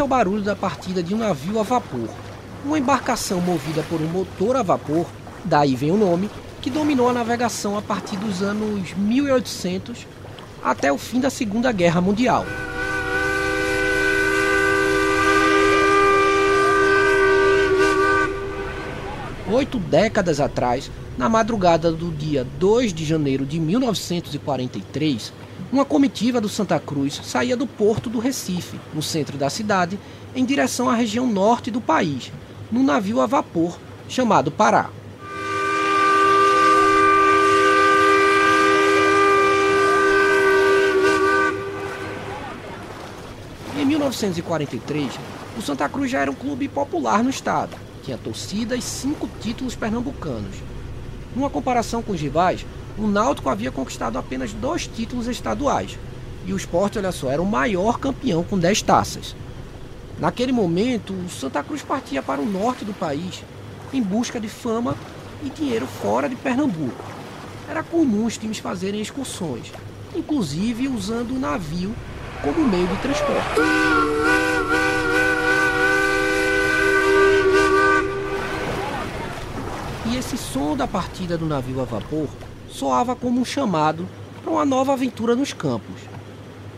É o barulho da partida de um navio a vapor, uma embarcação movida por um motor a vapor, daí vem o nome, que dominou a navegação a partir dos anos 1800 até o fim da Segunda Guerra Mundial. Oito décadas atrás, na madrugada do dia 2 de janeiro de 1943, uma comitiva do Santa Cruz saía do porto do Recife, no centro da cidade, em direção à região norte do país, num navio a vapor chamado Pará. Em 1943, o Santa Cruz já era um clube popular no estado. Tinha torcida e cinco títulos pernambucanos. Numa comparação com os rivais, o Náutico havia conquistado apenas dois títulos estaduais. E o esporte, olha só, era o maior campeão com 10 taças. Naquele momento, o Santa Cruz partia para o norte do país em busca de fama e dinheiro fora de Pernambuco. Era comum os times fazerem excursões, inclusive usando o navio como meio de transporte. E esse som da partida do navio a vapor soava como um chamado para uma nova aventura nos campos.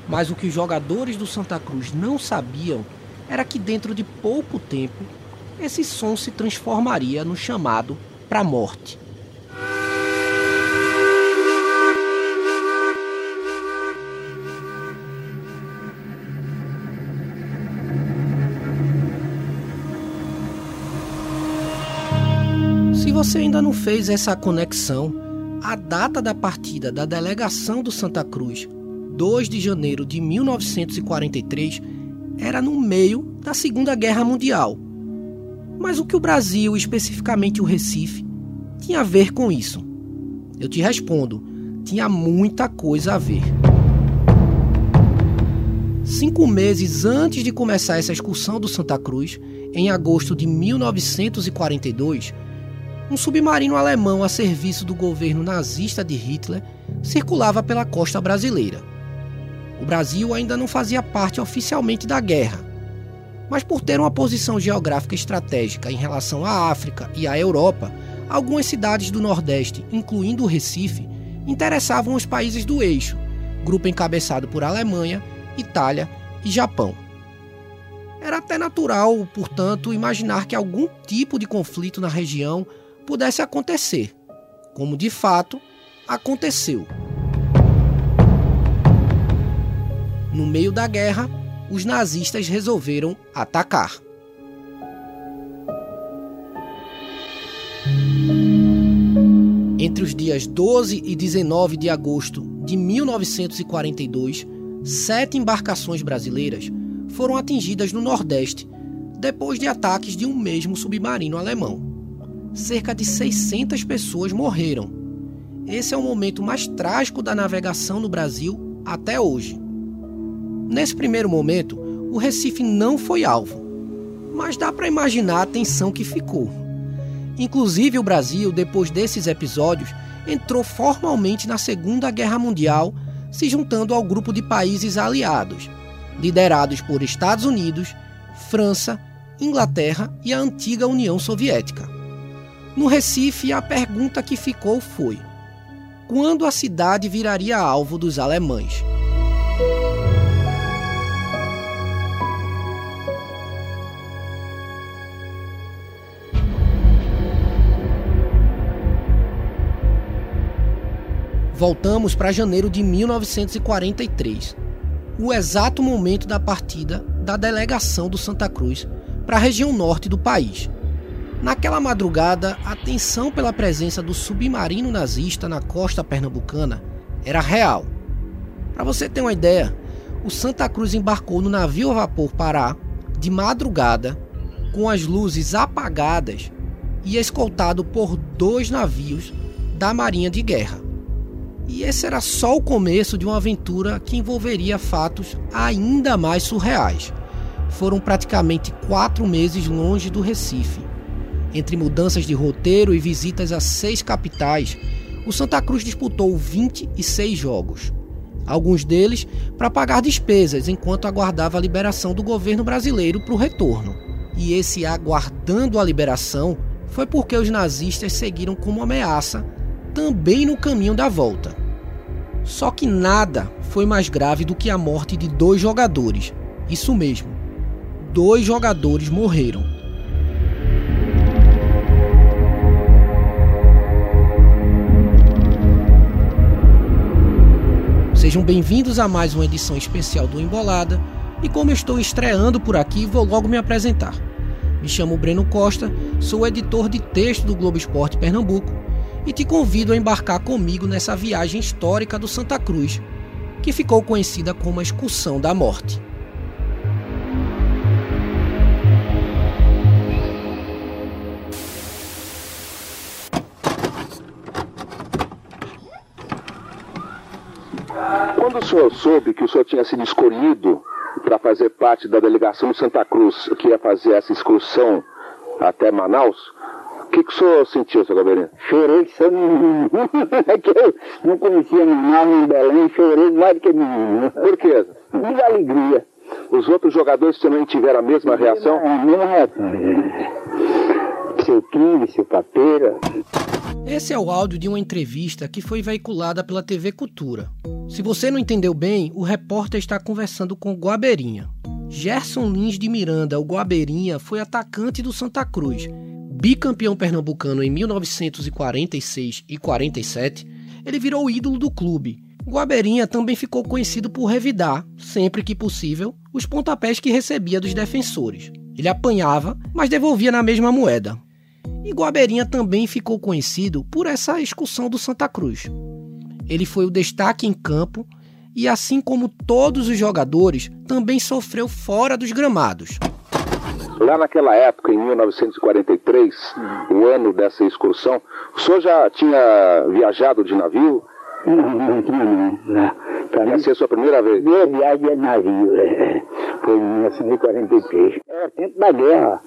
Mas o que os jogadores do Santa Cruz não sabiam era que dentro de pouco tempo esse som se transformaria no chamado para a morte. Você ainda não fez essa conexão, a data da partida da delegação do Santa Cruz, 2 de janeiro de 1943, era no meio da Segunda Guerra Mundial. Mas o que o Brasil, especificamente o Recife, tinha a ver com isso? Eu te respondo: tinha muita coisa a ver. Cinco meses antes de começar essa excursão do Santa Cruz, em agosto de 1942, um submarino alemão a serviço do governo nazista de Hitler circulava pela costa brasileira. O Brasil ainda não fazia parte oficialmente da guerra, mas por ter uma posição geográfica estratégica em relação à África e à Europa, algumas cidades do Nordeste, incluindo o Recife, interessavam os países do eixo, grupo encabeçado por Alemanha, Itália e Japão. Era até natural, portanto, imaginar que algum tipo de conflito na região pudesse acontecer, como de fato aconteceu. No meio da guerra, os nazistas resolveram atacar. Entre os dias 12 e 19 de agosto de 1942, sete embarcações brasileiras foram atingidas no Nordeste depois de ataques de um mesmo submarino alemão cerca de 600 pessoas morreram. Esse é o momento mais trágico da navegação no Brasil até hoje. Nesse primeiro momento, o Recife não foi alvo, mas dá para imaginar a tensão que ficou. Inclusive, o Brasil, depois desses episódios, entrou formalmente na Segunda Guerra Mundial, se juntando ao grupo de países aliados, liderados por Estados Unidos, França, Inglaterra e a antiga União Soviética. No Recife, a pergunta que ficou foi: quando a cidade viraria alvo dos alemães? Voltamos para janeiro de 1943, o exato momento da partida da delegação do Santa Cruz para a região norte do país. Naquela madrugada, a tensão pela presença do submarino nazista na costa pernambucana era real. Para você ter uma ideia, o Santa Cruz embarcou no navio a vapor Pará de madrugada, com as luzes apagadas e escoltado por dois navios da Marinha de Guerra. E esse era só o começo de uma aventura que envolveria fatos ainda mais surreais. Foram praticamente quatro meses longe do Recife entre mudanças de roteiro e visitas a seis capitais, o Santa Cruz disputou 26 jogos. alguns deles para pagar despesas enquanto aguardava a liberação do governo brasileiro para o retorno. E esse aguardando a liberação foi porque os nazistas seguiram como ameaça também no caminho da volta. Só que nada foi mais grave do que a morte de dois jogadores. Isso mesmo, dois jogadores morreram. Sejam bem-vindos a mais uma edição especial do Embolada. E como estou estreando por aqui, vou logo me apresentar. Me chamo Breno Costa, sou editor de texto do Globo Esporte Pernambuco e te convido a embarcar comigo nessa viagem histórica do Santa Cruz, que ficou conhecida como a Excursão da Morte. Quando o senhor soube que o senhor tinha sido escolhido para fazer parte da delegação de Santa Cruz, que ia fazer essa excursão até Manaus, que, que o senhor sentiu, seu Gabriel? Chorei que só. É que eu não conhecia Manaus em Belém, chorei mais do que menino. Por quê? De alegria. Os outros jogadores também tiveram a mesma reação? É, a mesma reação. Seu King, seu Papeira. Esse é o áudio de uma entrevista que foi veiculada pela TV Cultura. Se você não entendeu bem, o repórter está conversando com Guabeirinha. Gerson Lins de Miranda, o Guabeirinha, foi atacante do Santa Cruz bicampeão pernambucano em 1946 e 47, ele virou ídolo do clube. Guaberinha também ficou conhecido por revidar, sempre que possível, os pontapés que recebia dos defensores. Ele apanhava, mas devolvia na mesma moeda. E Guaberinha também ficou conhecido por essa excursão do Santa Cruz. Ele foi o destaque em campo e, assim como todos os jogadores, também sofreu fora dos gramados. Lá naquela época, em 1943, o ano dessa excursão, o senhor já tinha viajado de navio? Não, não, não. não. Para Ia ser a sua primeira vez? Minha viagem de navio, é. foi em 1943. Era tempo da guerra.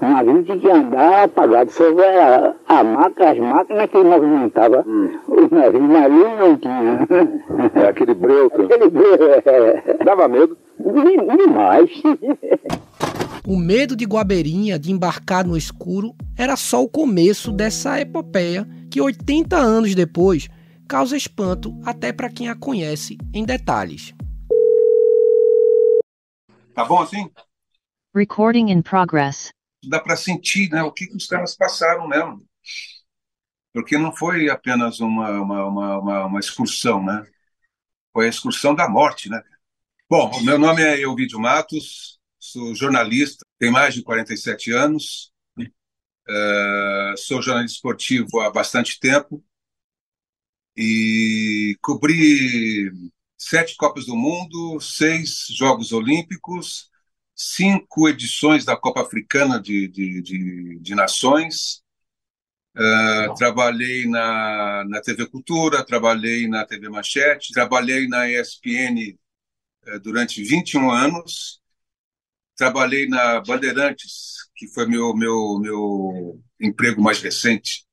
O navio tinha que andar apagado, só era a maca, as máquinas que movimentavam. Hum. Os navios, navio não tinha. É aquele breu. Aquele breu, é. Dava medo? Demais. O medo de Guabeirinha de embarcar no escuro era só o começo dessa epopeia que 80 anos depois causa espanto até para quem a conhece em detalhes. Tá bom assim? Recording in progress. Dá para sentir, né, o que, que os caras passaram mesmo. Porque não foi apenas uma, uma, uma, uma, uma excursão, né? Foi a excursão da morte, né? Bom, meu nome é Elvídio Matos, sou jornalista, tenho mais de 47 anos, uh, sou jornalista esportivo há bastante tempo e cobri sete Copas do Mundo, seis Jogos Olímpicos, cinco edições da Copa Africana de, de, de, de Nações. Uh, trabalhei na, na TV Cultura, trabalhei na TV Manchete, trabalhei na ESPN uh, durante 21 anos trabalhei na Bandeirantes, que foi meu meu meu emprego mais recente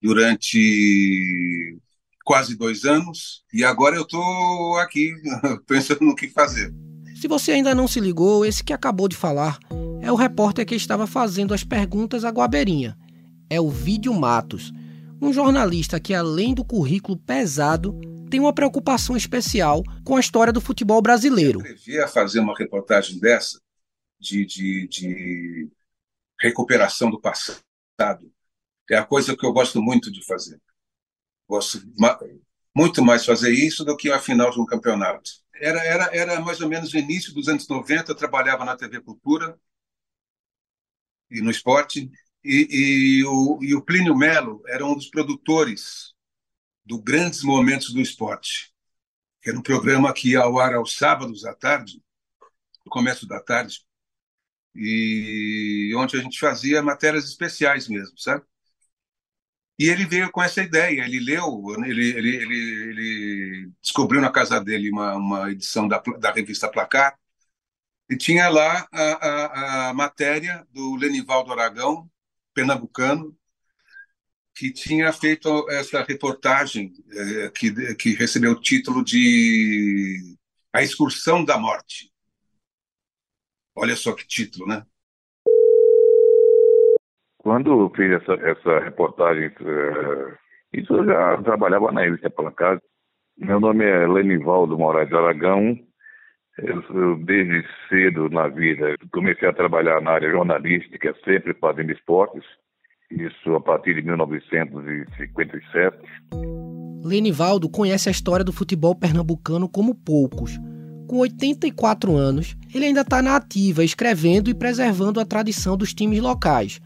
durante quase dois anos e agora eu estou aqui pensando no que fazer. Se você ainda não se ligou, esse que acabou de falar é o repórter que estava fazendo as perguntas à Guabeirinha. É o Vídeo Matos, um jornalista que, além do currículo pesado, tem uma preocupação especial com a história do futebol brasileiro. Eu a fazer uma reportagem dessa de, de, de recuperação do passado. É a coisa que eu gosto muito de fazer. Gosto muito mais fazer isso do que a final de um campeonato. Era, era, era mais ou menos no início dos anos 90, eu trabalhava na TV Cultura e no esporte, e, e, o, e o Plínio Melo era um dos produtores do Grandes Momentos do Esporte, que era um programa que ia ao ar aos sábados à tarde, no começo da tarde, e onde a gente fazia matérias especiais mesmo, sabe? E ele veio com essa ideia, ele leu, ele, ele, ele, ele descobriu na casa dele uma, uma edição da, da revista Placar, e tinha lá a, a, a matéria do Lenivaldo Aragão, pernambucano, que tinha feito essa reportagem eh, que, que recebeu o título de A Excursão da Morte. Olha só que título, né? Quando eu fiz essa, essa reportagem, uh, isso eu já trabalhava na revista Placar. Meu nome é Lenivaldo Moraes Aragão. Eu, eu, desde cedo na vida, comecei a trabalhar na área jornalística, sempre fazendo esportes isso a partir de 1957. Lenivaldo conhece a história do futebol pernambucano como poucos. Com 84 anos, ele ainda está na ativa, escrevendo e preservando a tradição dos times locais.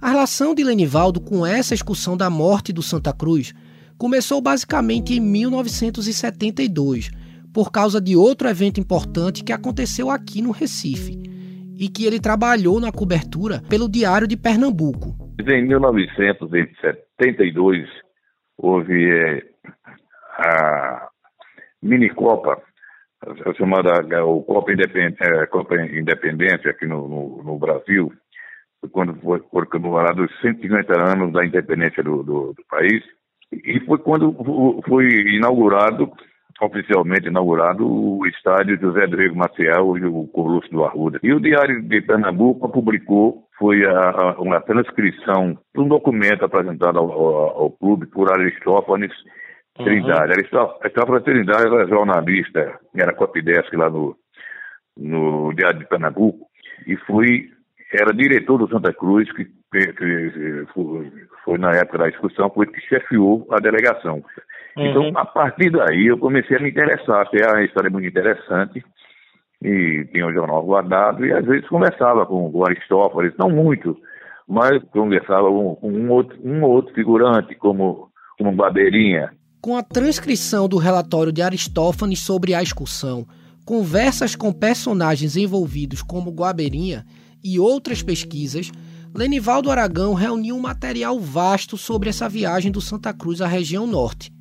A relação de Lenivaldo com essa excursão da morte do Santa Cruz começou basicamente em 1972, por causa de outro evento importante que aconteceu aqui no Recife e que ele trabalhou na cobertura pelo Diário de Pernambuco. Em 1972, houve é, a mini-copa, chamada o Copa, Independência, é, Copa Independência aqui no, no, no Brasil, quando foi, foi comemorado os 150 anos da independência do, do, do país, e foi quando foi inaugurado oficialmente inaugurado o estádio José Rodrigo Maciel e o Colosso do Arruda. E o Diário de Pernambuco publicou, foi a, a, uma transcrição de um documento apresentado ao, ao, ao clube por Aristófanes uhum. Trindade. Aristófanes Trindade era jornalista, era copidesk lá no, no Diário de Pernambuco, e foi, era diretor do Santa Cruz, que, que, que foi, foi, na época da discussão, foi que chefiou a delegação. Então, uhum. Então, a partir daí, eu comecei a me interessar. Até a história é muito interessante. E tinha o jornal guardado. E às vezes conversava com o Aristófanes, não muito, mas conversava com, com um, outro, um outro figurante, como, como Babeirinha. Com a transcrição do relatório de Aristófanes sobre a excursão, conversas com personagens envolvidos como Guabeirinha e outras pesquisas, Lenivaldo Aragão reuniu um material vasto sobre essa viagem do Santa Cruz à região norte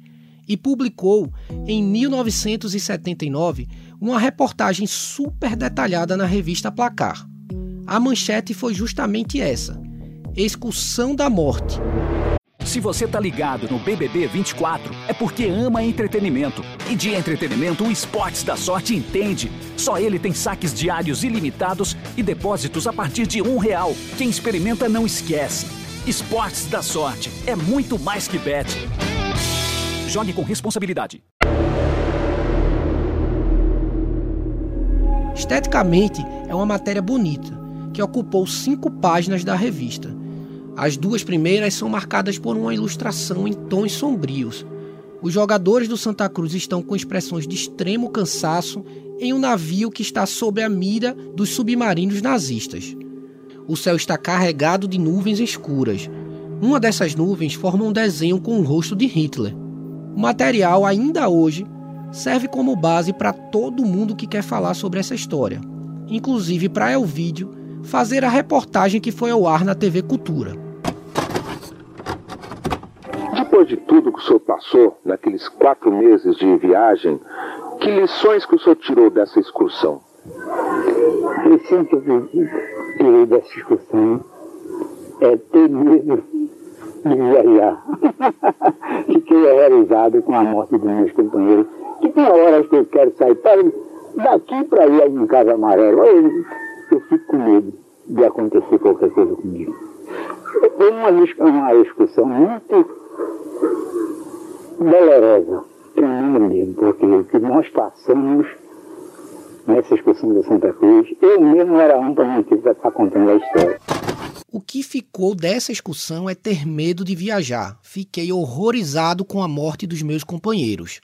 e publicou em 1979 uma reportagem super detalhada na revista Placar. A manchete foi justamente essa: Excursão da Morte. Se você tá ligado no BBB 24, é porque ama entretenimento. E de entretenimento, o Esportes da Sorte entende. Só ele tem saques diários ilimitados e depósitos a partir de um real. Quem experimenta não esquece. Esportes da Sorte é muito mais que bet. Jogue com responsabilidade. Esteticamente, é uma matéria bonita, que ocupou cinco páginas da revista. As duas primeiras são marcadas por uma ilustração em tons sombrios. Os jogadores do Santa Cruz estão com expressões de extremo cansaço em um navio que está sob a mira dos submarinos nazistas. O céu está carregado de nuvens escuras. Uma dessas nuvens forma um desenho com o rosto de Hitler. O material, ainda hoje, serve como base para todo mundo que quer falar sobre essa história, inclusive para Elvídio fazer a reportagem que foi ao ar na TV Cultura. Depois de tudo que o senhor passou naqueles quatro meses de viagem, que lições que o senhor tirou dessa excursão? Lição que eu tirei dessa excursão é ter medo de viajar. Fiquei realizado com a morte dos meus companheiros. Que tem horas que eu quero sair para daqui para ir em Casa Amarela. Eu, eu fico com medo de acontecer qualquer coisa comigo. Foi uma, uma excursão muito dolorosa, tremenda porque o que nós passamos nessa excursão da Santa Cruz, eu mesmo era um para ter que estar contando a história. O que ficou dessa excursão é ter medo de viajar. Fiquei horrorizado com a morte dos meus companheiros.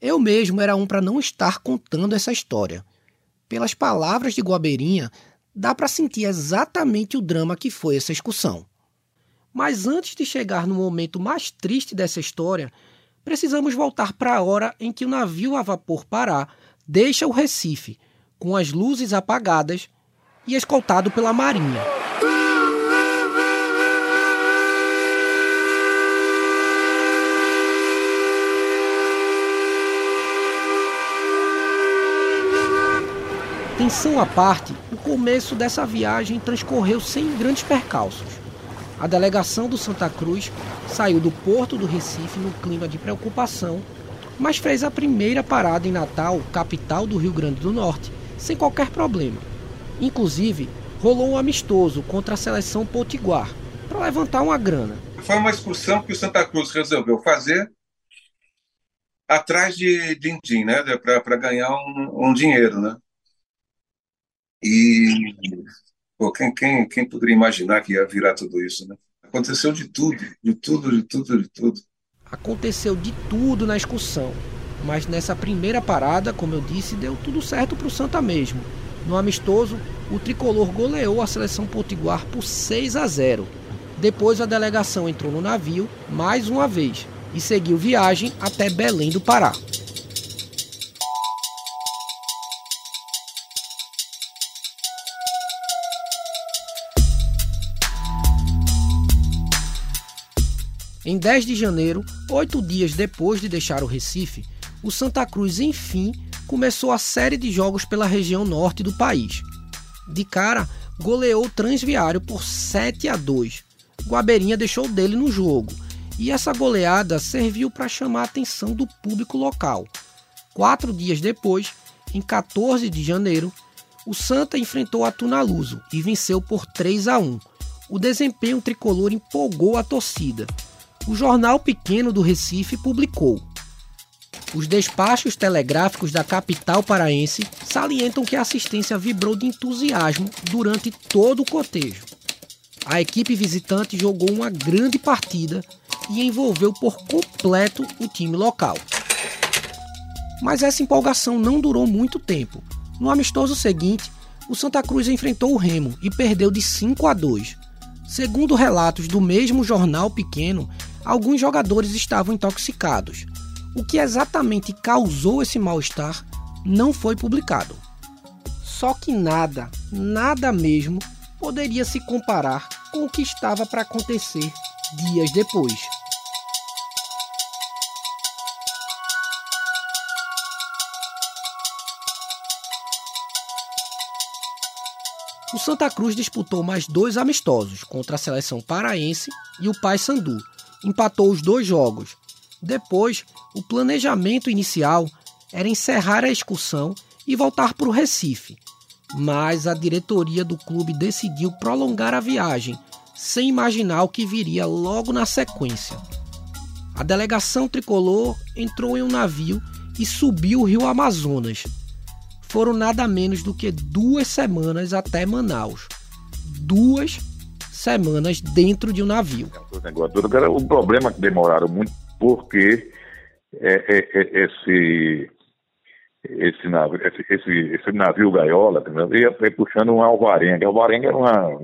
Eu mesmo era um para não estar contando essa história. Pelas palavras de Guabeirinha, dá para sentir exatamente o drama que foi essa excursão. Mas antes de chegar no momento mais triste dessa história, precisamos voltar para a hora em que o navio a vapor Pará deixa o Recife, com as luzes apagadas e escoltado pela Marinha. Tensão à parte, o começo dessa viagem transcorreu sem grandes percalços. A delegação do Santa Cruz saiu do porto do Recife no clima de preocupação, mas fez a primeira parada em Natal, capital do Rio Grande do Norte, sem qualquer problema. Inclusive, rolou um amistoso contra a seleção potiguar para levantar uma grana. Foi uma excursão que o Santa Cruz resolveu fazer atrás de din-din, né, para ganhar um, um, dinheiro, né? E pô, quem, quem, quem poderia imaginar que ia virar tudo isso, né? Aconteceu de tudo, de tudo, de tudo, de tudo. Aconteceu de tudo na excursão, mas nessa primeira parada, como eu disse, deu tudo certo para o Santa mesmo. No amistoso, o tricolor goleou a seleção potiguar por 6 a 0. Depois a delegação entrou no navio mais uma vez e seguiu viagem até Belém do Pará. Em 10 de janeiro, oito dias depois de deixar o Recife, o Santa Cruz enfim começou a série de jogos pela região norte do país. De cara, goleou o Transviário por 7 a 2. Guaberinha deixou dele no jogo, e essa goleada serviu para chamar a atenção do público local. Quatro dias depois, em 14 de janeiro, o Santa enfrentou a Tunaluso e venceu por 3 a 1. O desempenho tricolor empolgou a torcida o jornal pequeno do Recife publicou. Os despachos telegráficos da capital paraense salientam que a assistência vibrou de entusiasmo durante todo o cotejo. A equipe visitante jogou uma grande partida e envolveu por completo o time local. Mas essa empolgação não durou muito tempo. No amistoso seguinte, o Santa Cruz enfrentou o Remo e perdeu de 5 a 2. Segundo relatos do mesmo jornal pequeno, alguns jogadores estavam intoxicados. O que exatamente causou esse mal-estar não foi publicado. Só que nada, nada mesmo, poderia se comparar com o que estava para acontecer dias depois. O Santa Cruz disputou mais dois amistosos contra a seleção paraense e o Paysandu, empatou os dois jogos. Depois, o planejamento inicial era encerrar a excursão e voltar para o Recife. Mas a diretoria do clube decidiu prolongar a viagem, sem imaginar o que viria logo na sequência. A delegação tricolor entrou em um navio e subiu o rio Amazonas. Foram nada menos do que duas semanas até Manaus. Duas semanas dentro de um navio. O problema é que demoraram muito porque é, é, é, esse, esse, navio, esse, esse, navio gaiola ia, ia puxando um alvarenga. Alvarenga era uma,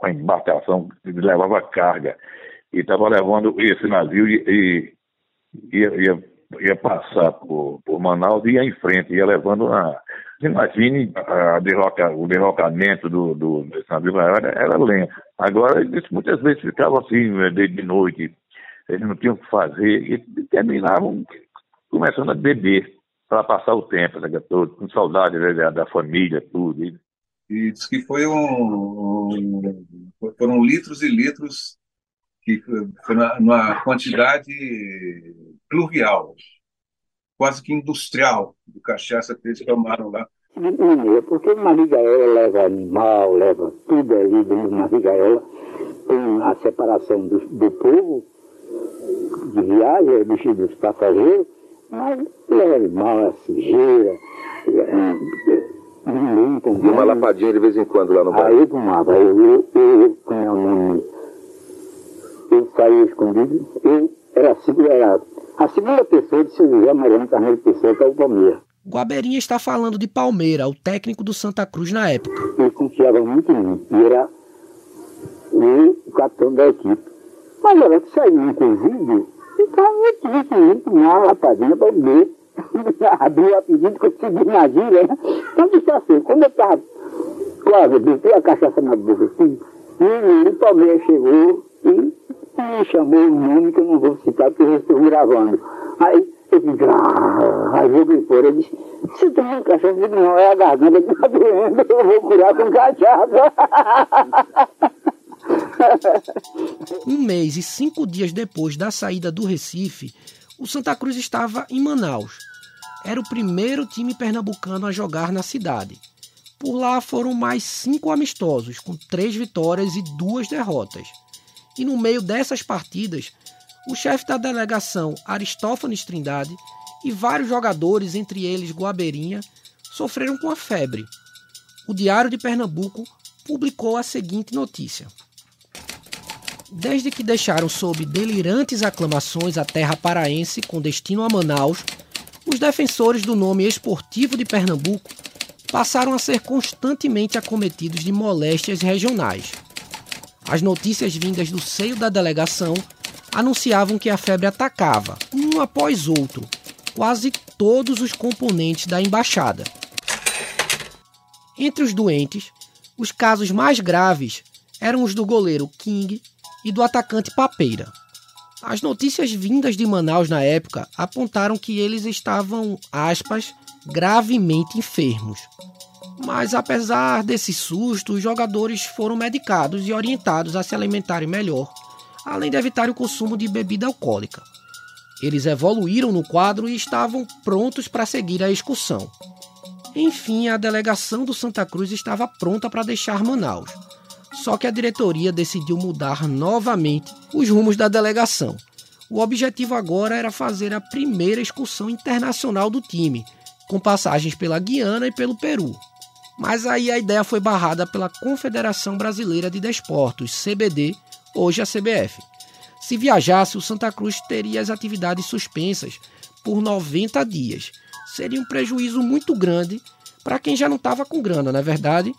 uma embarcação que levava carga e estava levando esse navio e, e ia, ia, ia, passar por, por Manaus e ia em frente, ia levando uma, Imagine a o derrocamento do, do desse navio era, era lento. Agora, eles muitas vezes ficavam assim, né, de, de noite, eles não tinham o que fazer, e terminavam começando a beber para passar o tempo, né, todo, com saudade né, da, da, família, tudo. E, e que foi um, um, foram litros e litros, que foi numa quantidade pluvial quase que industrial de cachaça que eles tomaram lá. Não, é porque uma gaiola leva animal, leva tudo ali dentro de uma gaiola. Tem a separação do, do povo, de viagem, dos, dos passageiros, mas leva animal, é sujeira, ninguém com E uma lapadinha de vez em quando lá no bairro. Aí tomava, eu, eu, eu, com meu nome, eu saía escondido, eu era assim, era a segunda pessoa de seu José Mariano Carneiro Pessoa, que é o Palmeiras. Guaberinha está falando de Palmeira, o técnico do Santa Cruz na época. Ele confiava muito em mim, e era o capitão da equipe. Mas olha que saiu vídeo, então eu tive que ir tomar uma lapadinha para beber. Abriu rapidinho, consegui na gira, né? Então disse assim, quando eu estava quase, botei a cachaça na boca assim, e o Palmeiras chegou e me chamou um nome que eu não vou citar porque eu estou gravando. Aí eu disse, ah, aí joguei fora. Ele disse, você tomou cachaça? Eu disse, não, é a garganta que está doendo, eu vou curar com cachaça. Um mês e cinco dias depois da saída do Recife, o Santa Cruz estava em Manaus. Era o primeiro time pernambucano a jogar na cidade. Por lá foram mais cinco amistosos, com três vitórias e duas derrotas. E no meio dessas partidas, o chefe da delegação, Aristófanes Trindade, e vários jogadores, entre eles Guabeirinha, sofreram com a febre. O Diário de Pernambuco publicou a seguinte notícia. Desde que deixaram sob delirantes aclamações a terra paraense com destino a Manaus, os defensores do nome esportivo de Pernambuco passaram a ser constantemente acometidos de moléstias regionais. As notícias vindas do seio da delegação anunciavam que a febre atacava, um após outro, quase todos os componentes da embaixada. Entre os doentes, os casos mais graves eram os do goleiro King e do atacante Papeira. As notícias vindas de Manaus na época apontaram que eles estavam, aspas, gravemente enfermos. Mas apesar desse susto, os jogadores foram medicados e orientados a se alimentarem melhor, além de evitar o consumo de bebida alcoólica. Eles evoluíram no quadro e estavam prontos para seguir a excursão. Enfim, a delegação do Santa Cruz estava pronta para deixar Manaus. Só que a diretoria decidiu mudar novamente os rumos da delegação. O objetivo agora era fazer a primeira excursão internacional do time, com passagens pela Guiana e pelo Peru. Mas aí a ideia foi barrada pela Confederação Brasileira de Desportos, CBD, hoje a CBF. Se viajasse, o Santa Cruz teria as atividades suspensas por 90 dias. Seria um prejuízo muito grande para quem já não estava com grana, não é verdade?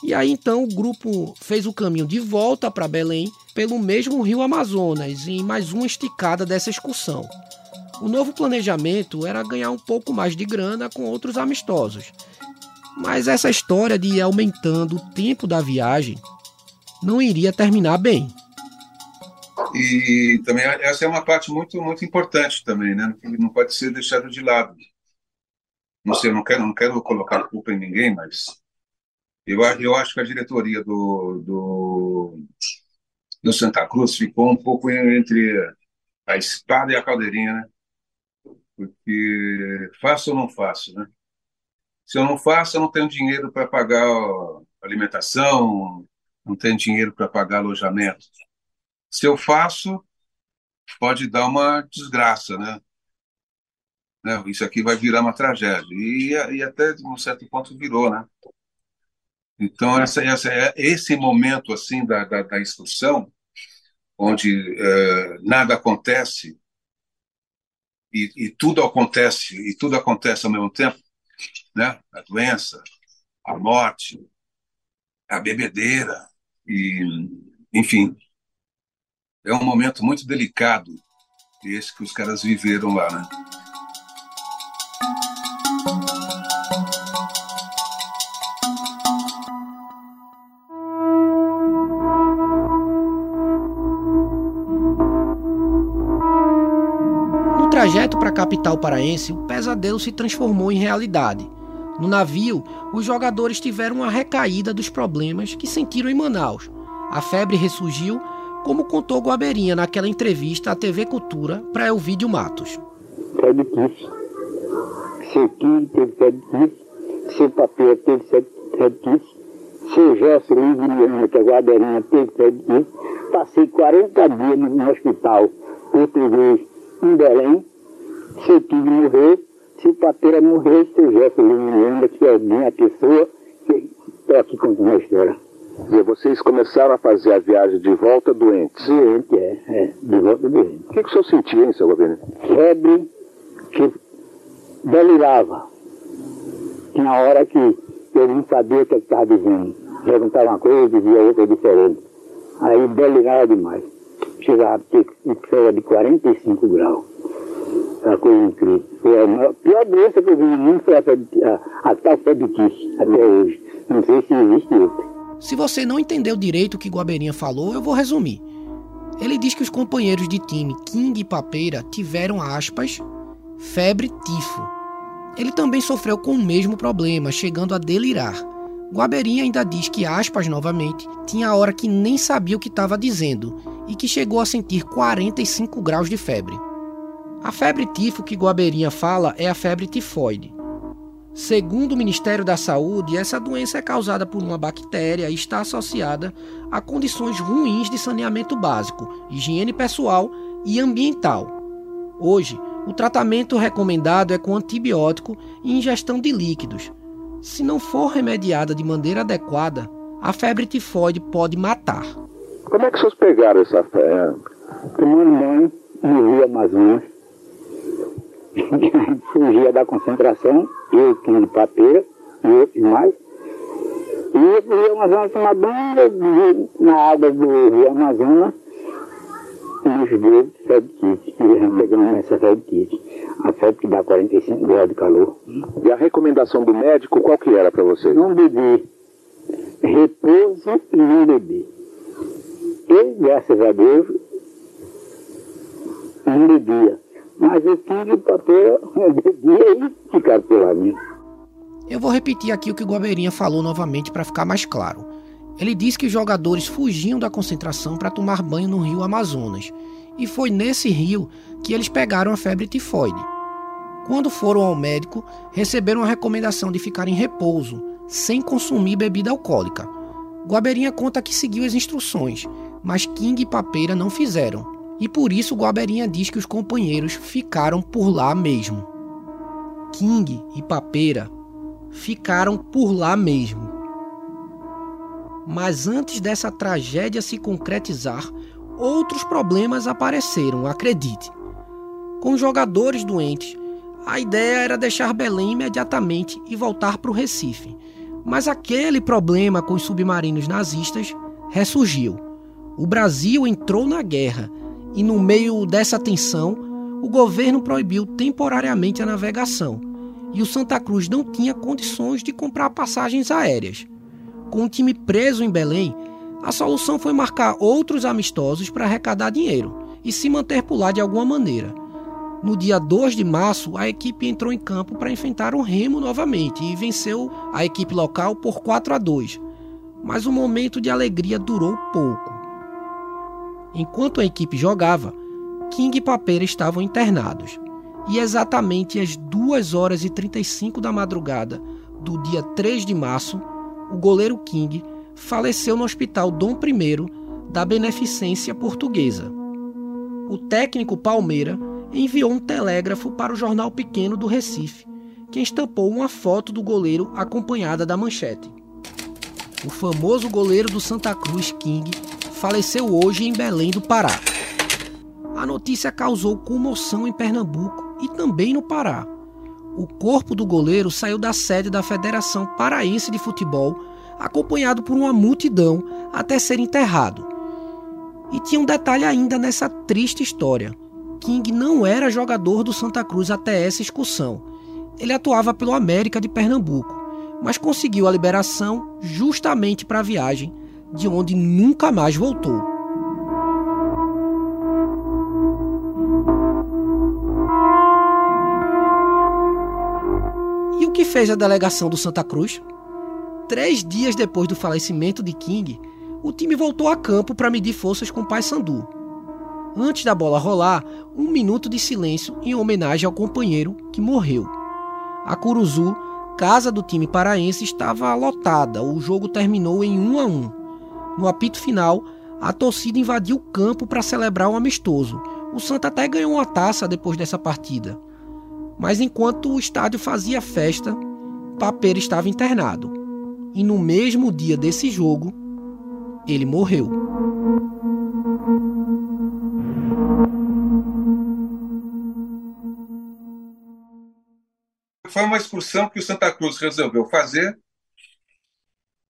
E aí então o grupo fez o caminho de volta para Belém pelo mesmo rio Amazonas, em mais uma esticada dessa excursão. O novo planejamento era ganhar um pouco mais de grana com outros amistosos. Mas essa história de ir aumentando o tempo da viagem não iria terminar bem. E também essa é uma parte muito muito importante também, né? Não pode ser deixado de lado. Não sei, não quero não quero colocar culpa em ninguém, mas eu, eu acho que a diretoria do, do, do Santa Cruz ficou um pouco entre a espada e a caldeirinha, né? Porque faço ou não faço, né? Se eu não faço, eu não tenho dinheiro para pagar alimentação, não tenho dinheiro para pagar alojamento. Se eu faço, pode dar uma desgraça, né? né? Isso aqui vai virar uma tragédia. E, e até, um certo ponto, virou, né? Então, essa, essa, é, esse momento assim da, da, da instrução, onde é, nada acontece e, e, tudo acontece e tudo acontece ao mesmo tempo, né? A doença, a morte, a bebedeira e, enfim, é um momento muito delicado esse que os caras viveram lá, né? No trajeto para a capital paraense, o pesadelo se transformou em realidade. No navio, os jogadores tiveram uma recaída dos problemas que sentiram em Manaus. A febre ressurgiu como contou Guabeirinha naquela entrevista à TV Cultura para Elvídio Matos. Febre tifo. Seu Kim teve febre tifo. Seu Papel teve febre tifo. Seu Gerson Luiz que é Guabeirinha, teve febre tifo. Passei 40 dias no, hospital português em Belém. Seu Tigre morreu. Seu Papeira. Seu Gerson Luiz que é a minha pessoa que aqui contando a história. E vocês começaram a fazer a viagem de volta doentes? Doente, é, é, de volta doente. O que, que o senhor sentia, hein, seu governo? Febre que delirava. Tinha hora que eu não sabia o que estava dizendo. Perguntava uma coisa, dizia outra diferente. Aí delirava demais. Chegava a ter de 45 graus. Uma coisa incrível. Foi a doença que eu vi no mundo foi a, a, a tal até hoje. Não sei se existe outra. Se você não entendeu direito o que Guabeirinha falou, eu vou resumir. Ele diz que os companheiros de time King e Papeira tiveram, aspas, febre tifo. Ele também sofreu com o mesmo problema, chegando a delirar. Guabeirinha ainda diz que, aspas novamente, tinha hora que nem sabia o que estava dizendo e que chegou a sentir 45 graus de febre. A febre tifo que Guabeirinha fala é a febre tifoide. Segundo o Ministério da Saúde, essa doença é causada por uma bactéria e está associada a condições ruins de saneamento básico, higiene pessoal e ambiental. Hoje, o tratamento recomendado é com antibiótico e ingestão de líquidos. Se não for remediada de maneira adequada, a febre tifoide pode matar. Como é que vocês pegaram essa febre? Tomando banho no Rio Amazonas. Fugia da concentração, eu, Kim de Papeira e outros mais. E ia pro Rio Amazonas tomar banho na água do Rio Amazonas nos deu septite. Pegamos essa septite. A febre que dá 45 graus de calor. E a recomendação do médico, qual que era para você? Não beber. Repouso e não beber. Eu, graças a Deus, não bebia. Mas eu tive papel, bebia e ficaram pela mim. Eu vou repetir aqui o que o Guabeirinha falou novamente para ficar mais claro. Ele diz que os jogadores fugiam da concentração para tomar banho no rio Amazonas, e foi nesse rio que eles pegaram a febre tifoide. Quando foram ao médico, receberam a recomendação de ficar em repouso, sem consumir bebida alcoólica. Guabeirinha conta que seguiu as instruções, mas King e Papeira não fizeram, e por isso Guabeirinha diz que os companheiros ficaram por lá mesmo. King e Papeira ficaram por lá mesmo. Mas antes dessa tragédia se concretizar, outros problemas apareceram, acredite. Com jogadores doentes, a ideia era deixar Belém imediatamente e voltar para o Recife. Mas aquele problema com os submarinos nazistas ressurgiu. O Brasil entrou na guerra e, no meio dessa tensão, o governo proibiu temporariamente a navegação e o Santa Cruz não tinha condições de comprar passagens aéreas. Com o time preso em Belém, a solução foi marcar outros amistosos para arrecadar dinheiro e se manter por lá de alguma maneira. No dia 2 de março, a equipe entrou em campo para enfrentar o Remo novamente e venceu a equipe local por 4 a 2. Mas o momento de alegria durou pouco. Enquanto a equipe jogava, King e Papeira estavam internados. E exatamente às 2 horas e 35 da madrugada do dia 3 de março, o goleiro King faleceu no Hospital Dom I da Beneficência Portuguesa. O técnico Palmeira enviou um telégrafo para o jornal pequeno do Recife, que estampou uma foto do goleiro acompanhada da manchete. O famoso goleiro do Santa Cruz King faleceu hoje em Belém do Pará. A notícia causou comoção em Pernambuco e também no Pará o corpo do goleiro saiu da sede da Federação Paraense de Futebol, acompanhado por uma multidão, até ser enterrado. E tinha um detalhe ainda nessa triste história. King não era jogador do Santa Cruz até essa excursão. Ele atuava pelo América de Pernambuco, mas conseguiu a liberação justamente para a viagem, de onde nunca mais voltou. que fez a delegação do Santa Cruz? Três dias depois do falecimento de King, o time voltou a campo para medir forças com o Paysandu. Antes da bola rolar, um minuto de silêncio em homenagem ao companheiro que morreu. A Curuzu, casa do time paraense, estava lotada. O jogo terminou em 1 a 1. No apito final, a torcida invadiu o campo para celebrar um amistoso. O Santa até ganhou uma taça depois dessa partida. Mas enquanto o estádio fazia festa, Papeira estava internado. E no mesmo dia desse jogo, ele morreu. Foi uma excursão que o Santa Cruz resolveu fazer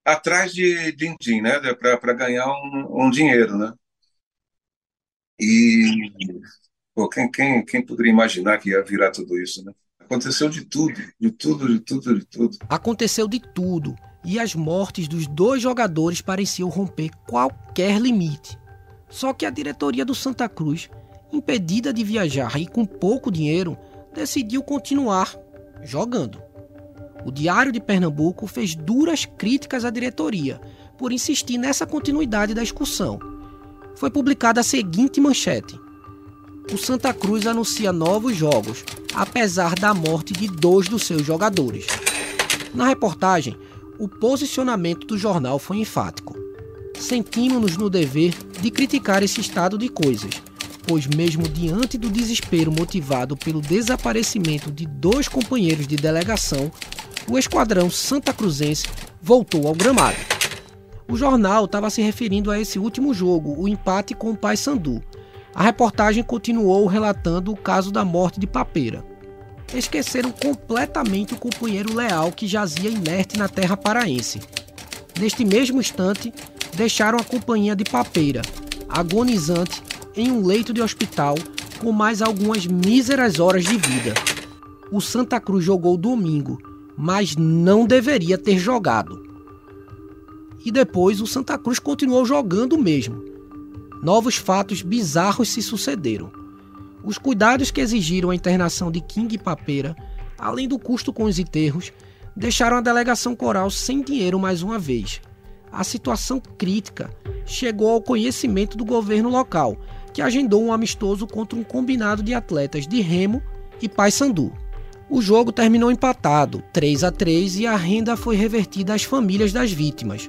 atrás de din-din, né, para ganhar um, um dinheiro, né? E Pô, quem, quem, quem poderia imaginar que ia virar tudo isso, né? Aconteceu de tudo, de tudo, de tudo, de tudo. Aconteceu de tudo. E as mortes dos dois jogadores pareciam romper qualquer limite. Só que a diretoria do Santa Cruz, impedida de viajar e com pouco dinheiro, decidiu continuar jogando. O Diário de Pernambuco fez duras críticas à diretoria por insistir nessa continuidade da excursão foi publicada a seguinte manchete: O Santa Cruz anuncia novos jogos, apesar da morte de dois dos seus jogadores. Na reportagem, o posicionamento do jornal foi enfático. Sentimos-nos no dever de criticar esse estado de coisas, pois, mesmo diante do desespero motivado pelo desaparecimento de dois companheiros de delegação, o esquadrão santa cruzense voltou ao gramado. O jornal estava se referindo a esse último jogo, o empate com o Paysandu. A reportagem continuou relatando o caso da morte de Papeira. Esqueceram completamente o companheiro leal que jazia inerte na terra paraense. Neste mesmo instante, deixaram a companhia de Papeira, agonizante em um leito de hospital com mais algumas míseras horas de vida. O Santa Cruz jogou domingo, mas não deveria ter jogado. E depois o Santa Cruz continuou jogando mesmo. Novos fatos bizarros se sucederam. Os cuidados que exigiram a internação de King e Papeira, além do custo com os enterros, deixaram a delegação coral sem dinheiro mais uma vez. A situação crítica chegou ao conhecimento do governo local, que agendou um amistoso contra um combinado de atletas de Remo e Paysandu. O jogo terminou empatado, 3 a 3, e a renda foi revertida às famílias das vítimas.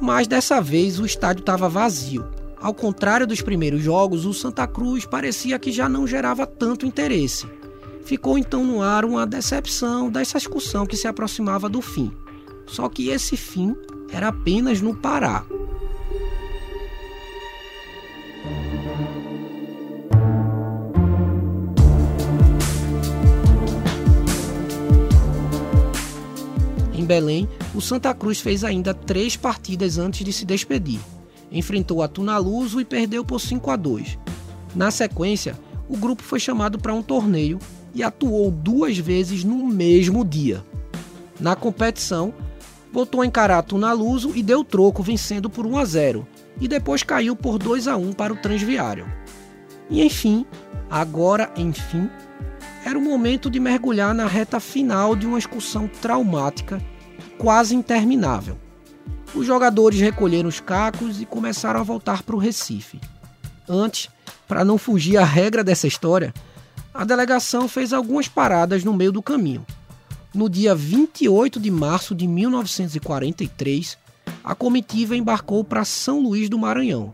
Mas dessa vez o estádio estava vazio. Ao contrário dos primeiros jogos, o Santa Cruz parecia que já não gerava tanto interesse. Ficou então no ar uma decepção dessa discussão que se aproximava do fim. Só que esse fim era apenas no Pará. Em Belém, o Santa Cruz fez ainda três partidas antes de se despedir. Enfrentou a Tunaluso e perdeu por 5 a 2. Na sequência, o grupo foi chamado para um torneio e atuou duas vezes no mesmo dia. Na competição, voltou a encarar a Tunaluso e deu troco vencendo por 1 a 0 e depois caiu por 2 a 1 para o Transviário. E enfim, agora enfim, era o momento de mergulhar na reta final de uma excursão traumática quase interminável. Os jogadores recolheram os cacos e começaram a voltar para o Recife. Antes, para não fugir à regra dessa história, a delegação fez algumas paradas no meio do caminho. No dia 28 de março de 1943, a comitiva embarcou para São Luís do Maranhão.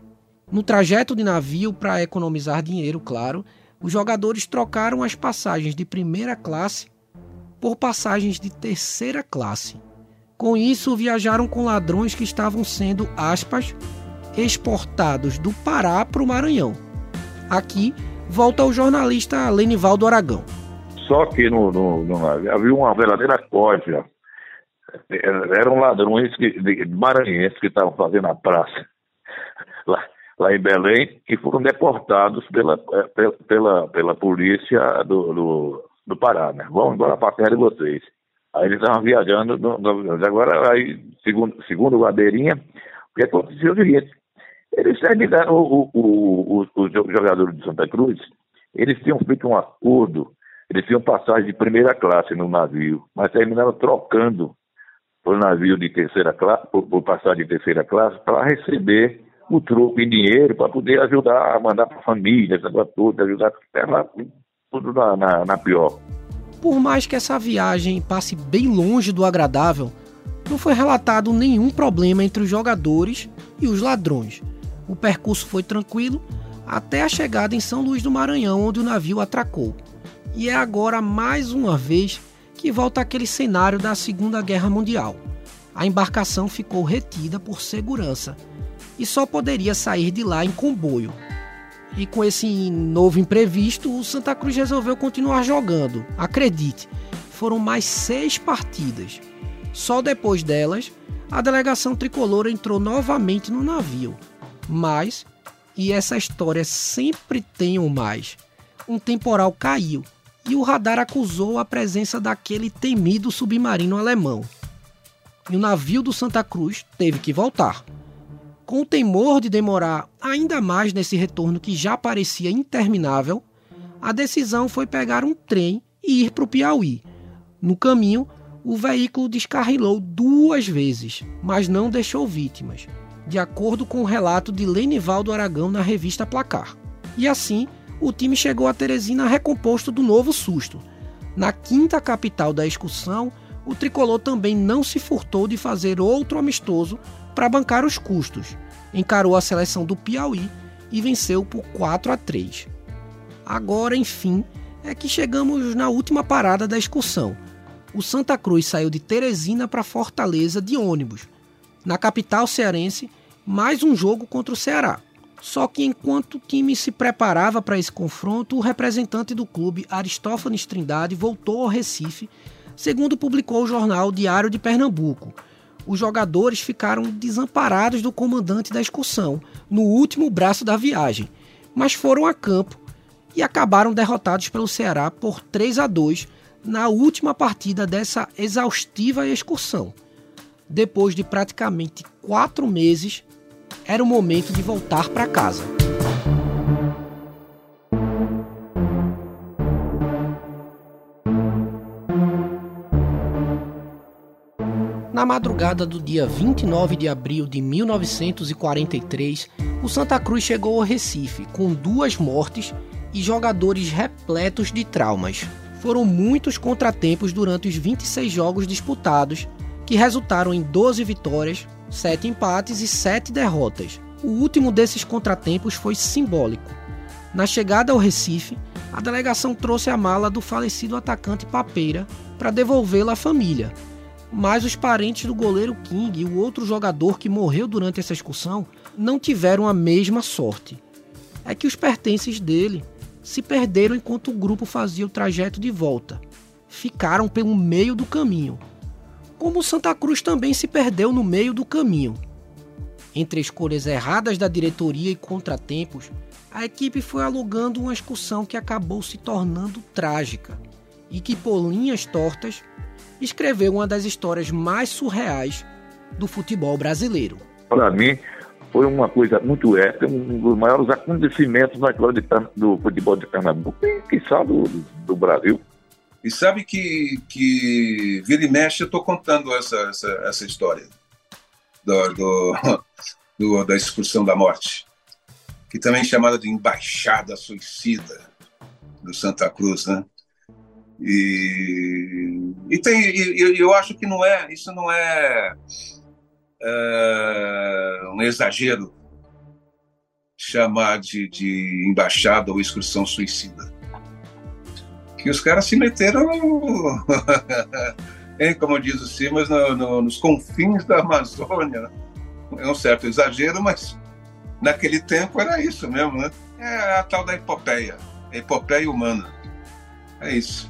No trajeto de navio, para economizar dinheiro, claro, os jogadores trocaram as passagens de primeira classe por passagens de terceira classe. Com isso, viajaram com ladrões que estavam sendo, aspas, exportados do Pará para o Maranhão. Aqui, volta o jornalista Lenivaldo Aragão. Só que no, no, no havia uma verdadeira cópia. Eram ladrões que, de, maranhenses que estavam fazendo a praça lá, lá em Belém, que foram deportados pela, pela, pela, pela polícia do, do, do Pará. Né? Vão embora para a terra de vocês. Aí eles estavam viajando, agora, aí, segundo, segundo o Guadeirinha, o que aconteceu é o seguinte, eles terminaram, o, o, o, os jogadores de Santa Cruz, eles tinham feito um acordo, eles tinham passagem de primeira classe no navio, mas terminaram trocando por navio de terceira classe, por, por passagem de terceira classe, para receber o troco em dinheiro, para poder ajudar a mandar para a família, essa coisa toda, ajudar tudo na, na, na pior. Por mais que essa viagem passe bem longe do agradável, não foi relatado nenhum problema entre os jogadores e os ladrões. O percurso foi tranquilo até a chegada em São Luís do Maranhão, onde o navio atracou. E é agora mais uma vez que volta aquele cenário da Segunda Guerra Mundial. A embarcação ficou retida por segurança e só poderia sair de lá em comboio, e com esse novo imprevisto, o Santa Cruz resolveu continuar jogando. Acredite, foram mais seis partidas. Só depois delas, a delegação tricolor entrou novamente no navio. Mas, e essa história sempre tem um mais, um temporal caiu e o radar acusou a presença daquele temido submarino alemão. E o navio do Santa Cruz teve que voltar. Com o temor de demorar ainda mais nesse retorno que já parecia interminável, a decisão foi pegar um trem e ir para o Piauí. No caminho, o veículo descarrilou duas vezes, mas não deixou vítimas. de acordo com o relato de Lenivaldo Aragão na revista Placar. E assim, o time chegou a Teresina recomposto do novo susto. Na quinta capital da excursão, o tricolor também não se furtou de fazer outro amistoso para bancar os custos. Encarou a seleção do Piauí e venceu por 4 a 3. Agora, enfim, é que chegamos na última parada da excursão. O Santa Cruz saiu de Teresina para Fortaleza de ônibus. Na capital cearense, mais um jogo contra o Ceará. Só que enquanto o time se preparava para esse confronto, o representante do clube, Aristófanes Trindade, voltou ao Recife, segundo publicou o jornal Diário de Pernambuco. Os jogadores ficaram desamparados do comandante da excursão, no último braço da viagem, mas foram a campo e acabaram derrotados pelo Ceará por 3 a 2 na última partida dessa exaustiva excursão. Depois de praticamente quatro meses, era o momento de voltar para casa. Na madrugada do dia 29 de abril de 1943, o Santa Cruz chegou ao Recife com duas mortes e jogadores repletos de traumas. Foram muitos contratempos durante os 26 jogos disputados, que resultaram em 12 vitórias, 7 empates e 7 derrotas. O último desses contratempos foi simbólico. Na chegada ao Recife, a delegação trouxe a mala do falecido atacante Papeira para devolvê-la à família. Mas os parentes do goleiro King e o outro jogador que morreu durante essa excursão não tiveram a mesma sorte. É que os pertences dele se perderam enquanto o grupo fazia o trajeto de volta. Ficaram pelo meio do caminho. Como Santa Cruz também se perdeu no meio do caminho. Entre escolhas erradas da diretoria e contratempos, a equipe foi alugando uma excursão que acabou se tornando trágica e que, por linhas tortas, escreveu uma das histórias mais surreais do futebol brasileiro. Para mim, foi uma coisa muito épica, um dos maiores acontecimentos na história do futebol de Pernambuco e, quiçá, do, do Brasil. E sabe que, que vira e mexe eu estou contando essa, essa, essa história do, do, do, da excursão da morte, que também é chamada de Embaixada Suicida do Santa Cruz, né? E, e tem, e, eu acho que não é, isso não é é, um exagero chamar de, de embaixada ou excursão suicida. Que os caras se meteram, como diz o Simas, no, no, nos confins da Amazônia. É um certo exagero, mas naquele tempo era isso mesmo, né? É a tal da epopeia, a epopeia humana. É isso.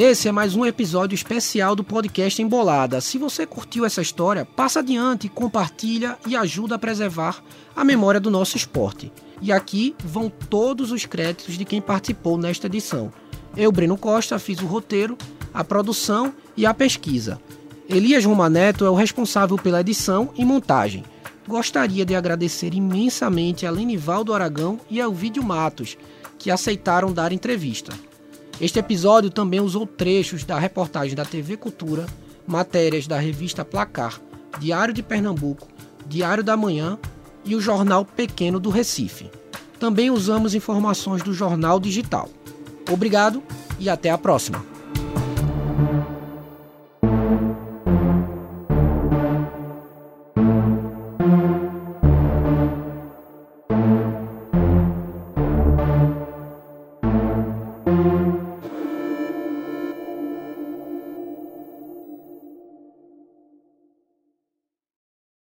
Esse é mais um episódio especial do podcast Embolada. Se você curtiu essa história, passa adiante, compartilha e ajuda a preservar a memória do nosso esporte. E aqui vão todos os créditos de quem participou nesta edição. Eu, Breno Costa, fiz o roteiro, a produção e a pesquisa. Elias Romaneto é o responsável pela edição e montagem. Gostaria de agradecer imensamente a Lenivaldo Aragão e ao Vídeo Matos, que aceitaram dar entrevista. Este episódio também usou trechos da reportagem da TV Cultura, matérias da revista Placar, Diário de Pernambuco, Diário da Manhã e o Jornal Pequeno do Recife. Também usamos informações do Jornal Digital. Obrigado e até a próxima!